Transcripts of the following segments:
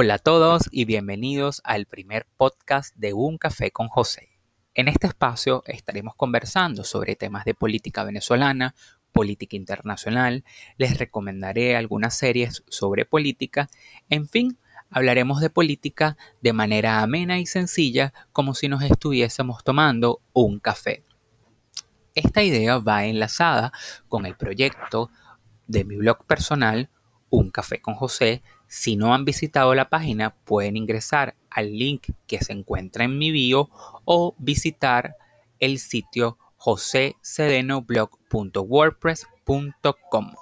Hola a todos y bienvenidos al primer podcast de Un Café con José. En este espacio estaremos conversando sobre temas de política venezolana, política internacional, les recomendaré algunas series sobre política, en fin, hablaremos de política de manera amena y sencilla como si nos estuviésemos tomando un café. Esta idea va enlazada con el proyecto de mi blog personal Un Café con José si no han visitado la página, pueden ingresar al link que se encuentra en mi bio o visitar el sitio josecedenoblog.wordpress.com.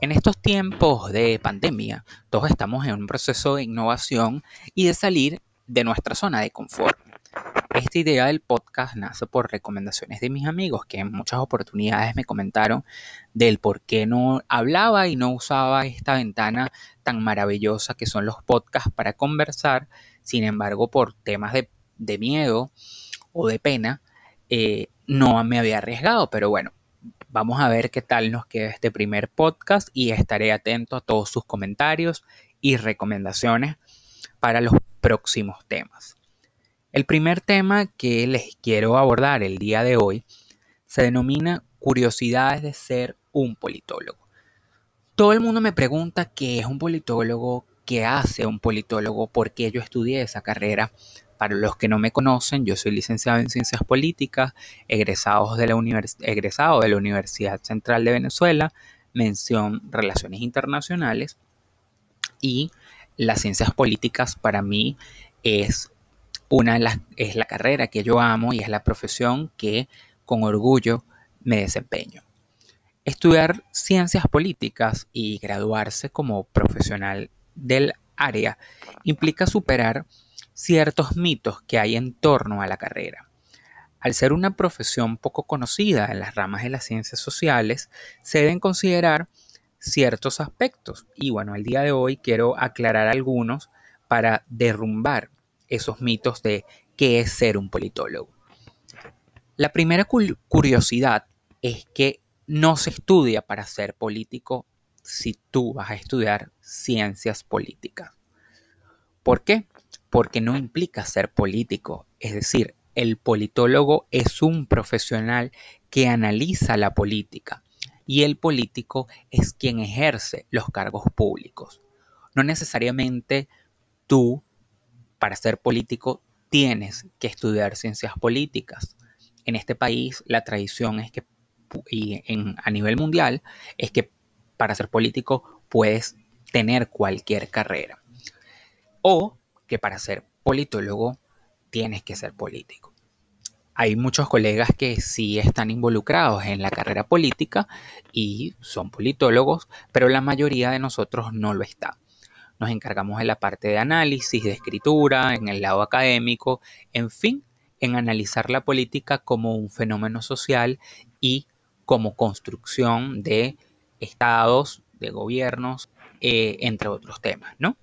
En estos tiempos de pandemia, todos estamos en un proceso de innovación y de salir de nuestra zona de confort. Esta idea del podcast nace por recomendaciones de mis amigos que en muchas oportunidades me comentaron del por qué no hablaba y no usaba esta ventana tan maravillosa que son los podcasts para conversar. Sin embargo, por temas de, miedo o de pena, eh, no me había arriesgado. Pero bueno, vamos a ver qué tal nos queda este primer podcast y estaré atento a todos sus comentarios y recomendaciones para los próximos temas. El primer tema que les quiero abordar el día de hoy se denomina curiosidades de ser un politólogo. Todo el mundo me pregunta qué es un politólogo, qué hace un politólogo, por qué yo estudié esa carrera. Para los que no me conocen, yo soy licenciado en Ciencias Políticas, egresado de la, egresado de la Universidad Central de Venezuela, mención Relaciones Internacionales. Y las ciencias políticas para mí es una de las, es la carrera que yo amo y es la profesión que con orgullo me desempeño. Estudiar ciencias políticas y graduarse como profesional del área implica superar ciertos mitos que hay en torno a la carrera. Al ser una profesión poco conocida en las ramas de las ciencias sociales, se deben considerar ciertos aspectos y bueno, el día de hoy quiero aclarar algunos para derrumbar esos mitos de qué es ser un politólogo. La primera curiosidad es que no se estudia para ser político si tú vas a estudiar ciencias políticas. ¿Por qué? Porque no implica ser político. Es decir, el politólogo es un profesional que analiza la política y el político es quien ejerce los cargos públicos. No necesariamente tú para ser político tienes que estudiar ciencias políticas. En este país la tradición es que, y a nivel mundial, es que para ser político puedes tener cualquier carrera. O que para ser politólogo tienes que ser político. Hay muchos colegas que sí están involucrados en la carrera política y son politólogos, pero la mayoría de nosotros no lo está nos encargamos de la parte de análisis, de escritura, en el lado académico, en fin, en analizar la política como un fenómeno social y como construcción de estados, de gobiernos, eh, entre otros temas, ¿no?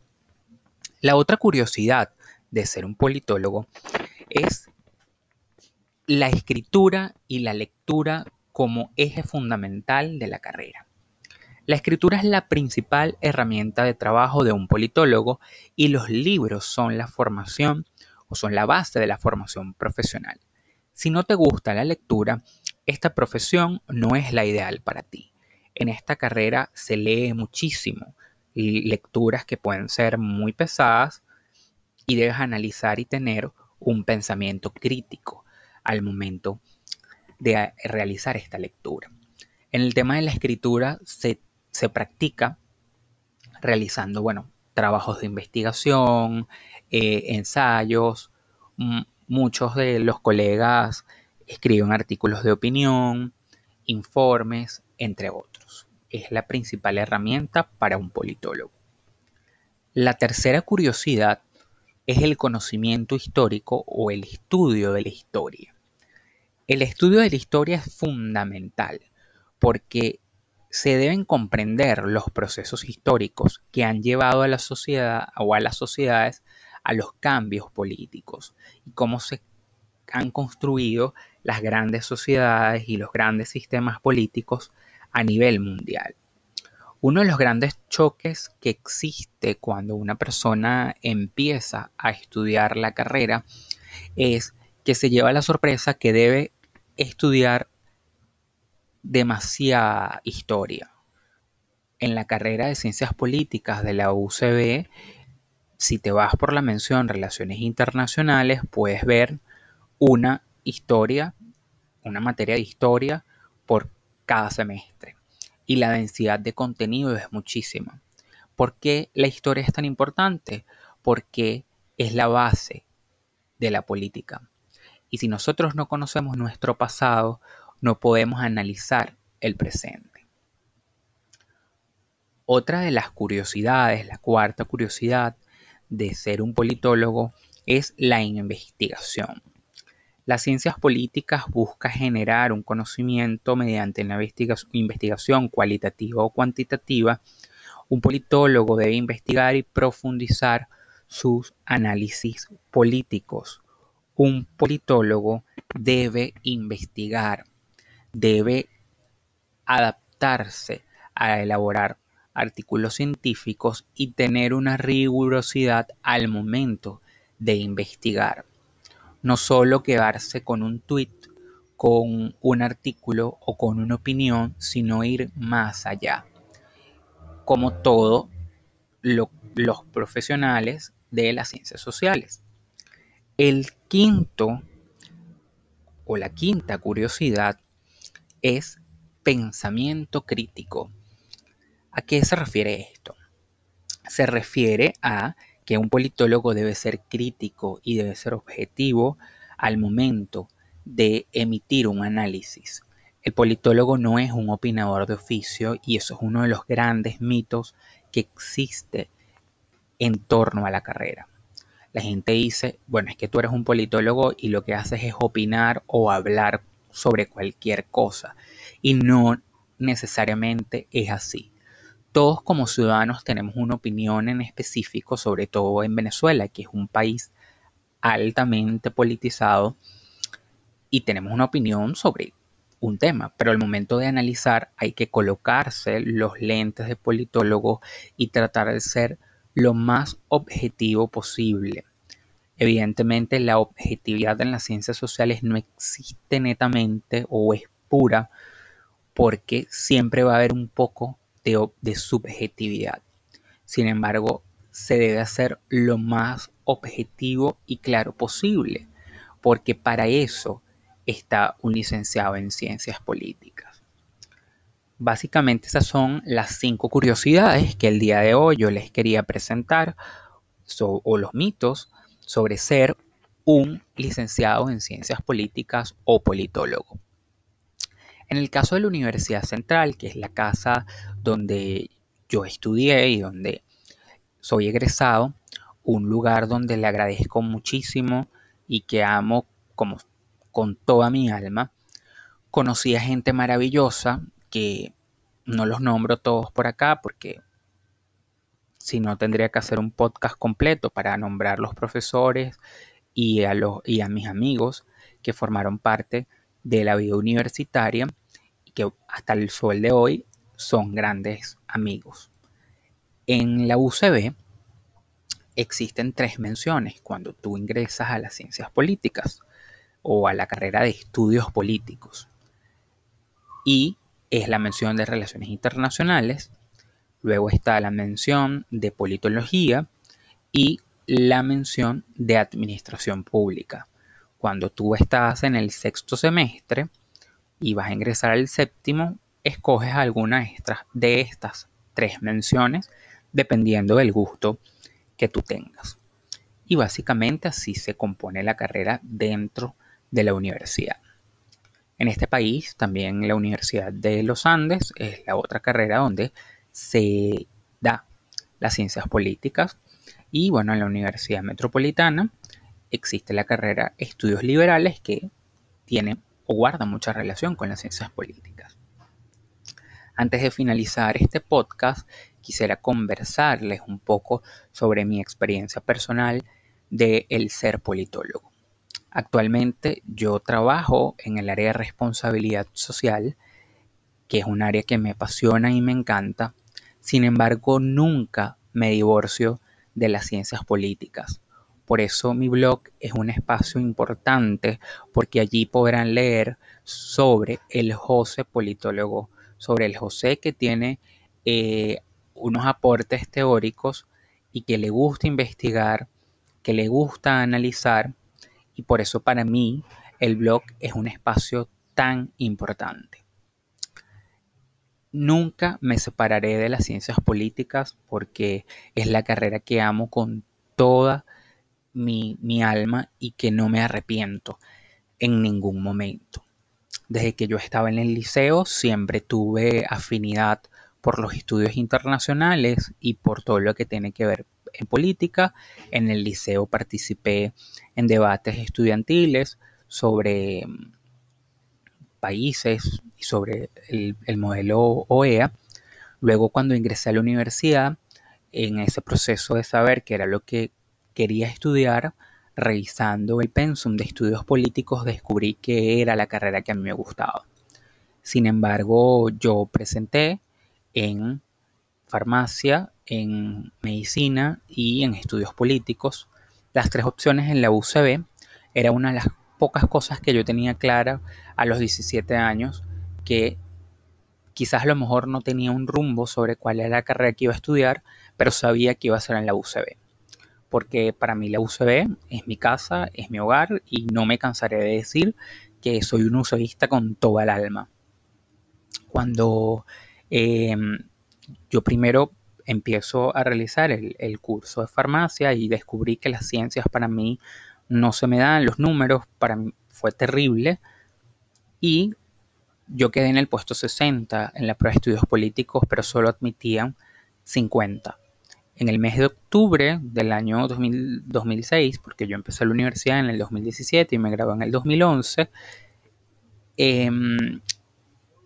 La otra curiosidad de ser un politólogo es la escritura y la lectura como eje fundamental de la carrera. La escritura es la principal herramienta de trabajo de un politólogo y los libros son la formación o son la base de la formación profesional. Si no te gusta la lectura, esta profesión no es la ideal para ti. En esta carrera se lee muchísimo, lecturas que pueden ser muy pesadas y debes analizar y tener un pensamiento crítico al momento de realizar esta lectura. En el tema de la escritura se se practica realizando, bueno, trabajos de investigación, eh, ensayos. muchos de los colegas escriben artículos de opinión, informes, entre otros. Es la principal herramienta para un politólogo. La tercera curiosidad es el conocimiento histórico o el estudio de la historia. El estudio de la historia es fundamental porque se deben comprender los procesos históricos que han llevado a la sociedad o a las sociedades a los cambios políticos y cómo se han construido las grandes sociedades y los grandes sistemas políticos a nivel mundial. Uno de los grandes choques que existe cuando una persona empieza a estudiar la carrera es que se lleva la sorpresa que debe estudiar demasiada historia. En la carrera de Ciencias Políticas de la UCB, si te vas por la mención Relaciones Internacionales, puedes ver una historia, una materia de historia por cada semestre. Y la densidad de contenido es muchísima. ¿Por qué la historia es tan importante? Porque es la base de la política. Y si nosotros no conocemos nuestro pasado, no podemos analizar el presente. Otra de las curiosidades, la cuarta curiosidad de ser un politólogo es la investigación. Las ciencias políticas busca generar un conocimiento mediante una investigación cualitativa o cuantitativa. Un politólogo debe investigar y profundizar sus análisis políticos. Un politólogo debe investigar, debe adaptarse a elaborar artículos científicos y tener una rigurosidad al momento de investigar. No solo quedarse con un tweet, con un artículo o con una opinión, sino ir más allá. Como todo los profesionales de las ciencias sociales. El quinto o la quinta curiosidad es pensamiento crítico. ¿A qué se refiere esto? Se refiere a que un politólogo debe ser crítico y debe ser objetivo al momento de emitir un análisis. El politólogo no es un opinador de oficio y eso es uno de los grandes mitos que existe en torno a la carrera. La gente dice, bueno, es que tú eres un politólogo y lo que haces es opinar o hablar sobre cualquier cosa. Y no necesariamente es así. Todos como ciudadanos tenemos una opinión en específico, sobre todo en Venezuela, que es un país altamente politizado, y tenemos una opinión sobre un tema, pero al momento de analizar hay que colocarse los lentes de politólogo y tratar de ser lo más objetivo posible. Evidentemente la objetividad en las ciencias sociales no existe netamente o es pura porque siempre va a haber un poco de, subjetividad. Sin embargo, se debe hacer lo más objetivo y claro posible, porque para eso está un licenciado en ciencias políticas. Básicamente esas son las cinco curiosidades que el día de hoy yo les quería presentar, o los mitos sobre ser un licenciado en ciencias políticas o politólogo. En el caso de la Universidad Central, que es la casa donde yo estudié y donde soy egresado, un lugar donde le agradezco muchísimo y que amo como con toda mi alma, conocí a gente maravillosa que no los nombro todos por acá porque si no tendría que hacer un podcast completo para nombrar los profesores y a, los, y a mis amigos que formaron parte de la vida universitaria y que hasta el sol de hoy son grandes amigos. En la UCB existen tres menciones cuando tú ingresas a las ciencias políticas o a la carrera de estudios políticos. Y es la mención de relaciones internacionales, Luego está la mención de politología y la mención de administración pública. Cuando tú estás en el sexto semestre y vas a ingresar al séptimo, escoges alguna de estas tres menciones dependiendo del gusto que tú tengas. Y básicamente así se compone la carrera dentro de la universidad. En este país también la Universidad de los Andes es la otra carrera donde se da las ciencias políticas y bueno, en la Universidad Metropolitana existe la carrera Estudios Liberales que tiene o guarda mucha relación con las ciencias políticas. Antes de finalizar este podcast, quisiera conversarles un poco sobre mi experiencia personal de el ser politólogo. Actualmente yo trabajo en el área de responsabilidad social, que es un área que me apasiona y me encanta, Sin embargo, nunca me divorcio de las ciencias políticas. Por eso mi blog es un espacio importante porque allí podrán leer sobre el José politólogo, sobre el José que tiene eh, unos aportes teóricos y que le gusta investigar, que le gusta analizar y por eso para mí el blog es un espacio tan importante. Nunca me separaré de las ciencias políticas porque es la carrera que amo con toda mi, mi alma y que no me arrepiento en ningún momento. Desde que yo estaba en el liceo siempre tuve afinidad por los estudios internacionales y por todo lo que tiene que ver en política. En el liceo participé en debates estudiantiles sobre mm, países y sobre el, el modelo OEA. Luego cuando ingresé a la universidad, en ese proceso de saber qué era lo que quería estudiar, revisando el pensum de estudios políticos, descubrí que era la carrera que a mí me gustaba. Sin embargo, yo presenté en farmacia, en medicina y en estudios políticos. Las tres opciones en la UCB era una de las pocas cosas que yo tenía clara a los 17 años, que quizás a lo mejor no tenía un rumbo sobre cuál era la carrera que iba a estudiar, pero sabía que iba a ser en la UCB. Porque para mí la UCB es mi casa, es mi hogar y no me cansaré de decir que soy un usuarista con toda el alma. Cuando Em, yo primero empiezo a realizar el, curso de farmacia y descubrí que las ciencias para mí no se me dan, los números para mí fue terrible y yo quedé en el puesto 60 en la prueba de estudios políticos, pero solo admitían 50. En el mes de octubre del año 2006, porque yo empecé la universidad en el 2017 y me gradué en el 2011, eh,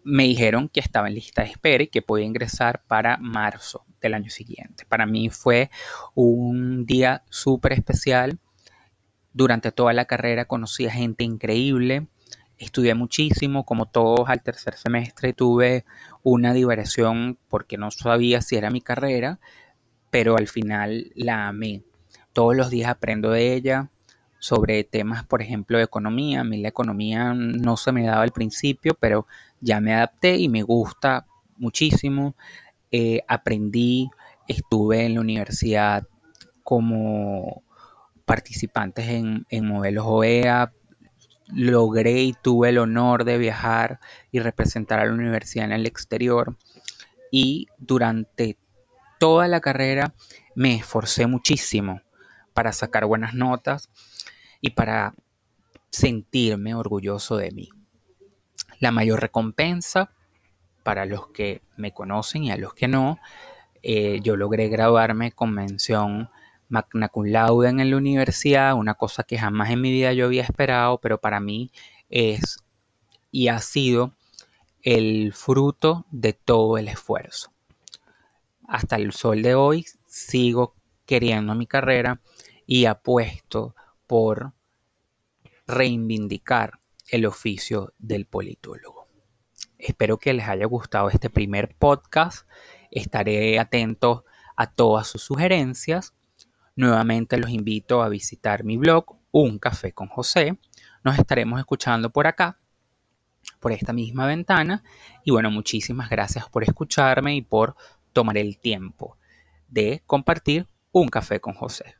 me dijeron que estaba en lista de espera y que podía ingresar para marzo del año siguiente. Para mí fue un día súper especial. Durante toda la carrera conocí a gente increíble, estudié muchísimo, como todos al tercer semestre tuve una diversión porque no sabía si era mi carrera, pero al final la amé. Todos los días aprendo de ella, sobre temas, por ejemplo, de economía. A mí la economía no se me daba al principio, pero ya me adapté y me gusta muchísimo. Eh, aprendí, estuve en la universidad como participantes en, en modelos OEA, logré y tuve el honor de viajar y representar a la universidad en el exterior. Y durante toda la carrera me esforcé muchísimo para sacar buenas notas y para sentirme orgulloso de mí. La mayor recompensa para los que me conocen y a los que no, eh, yo logré graduarme con mención magna cum laude en la universidad, una cosa que jamás en mi vida yo había esperado, pero para mí es y ha sido el fruto de todo el esfuerzo. Hasta el sol de hoy sigo queriendo mi carrera y apuesto por reivindicar el oficio del politólogo. Espero que les haya gustado este primer podcast. Estaré atento a todas sus sugerencias. Nuevamente los invito a visitar mi blog, Un Café con José. Nos estaremos escuchando por acá, por esta misma ventana. Y bueno, muchísimas gracias por escucharme y por tomar el tiempo de compartir un café con José.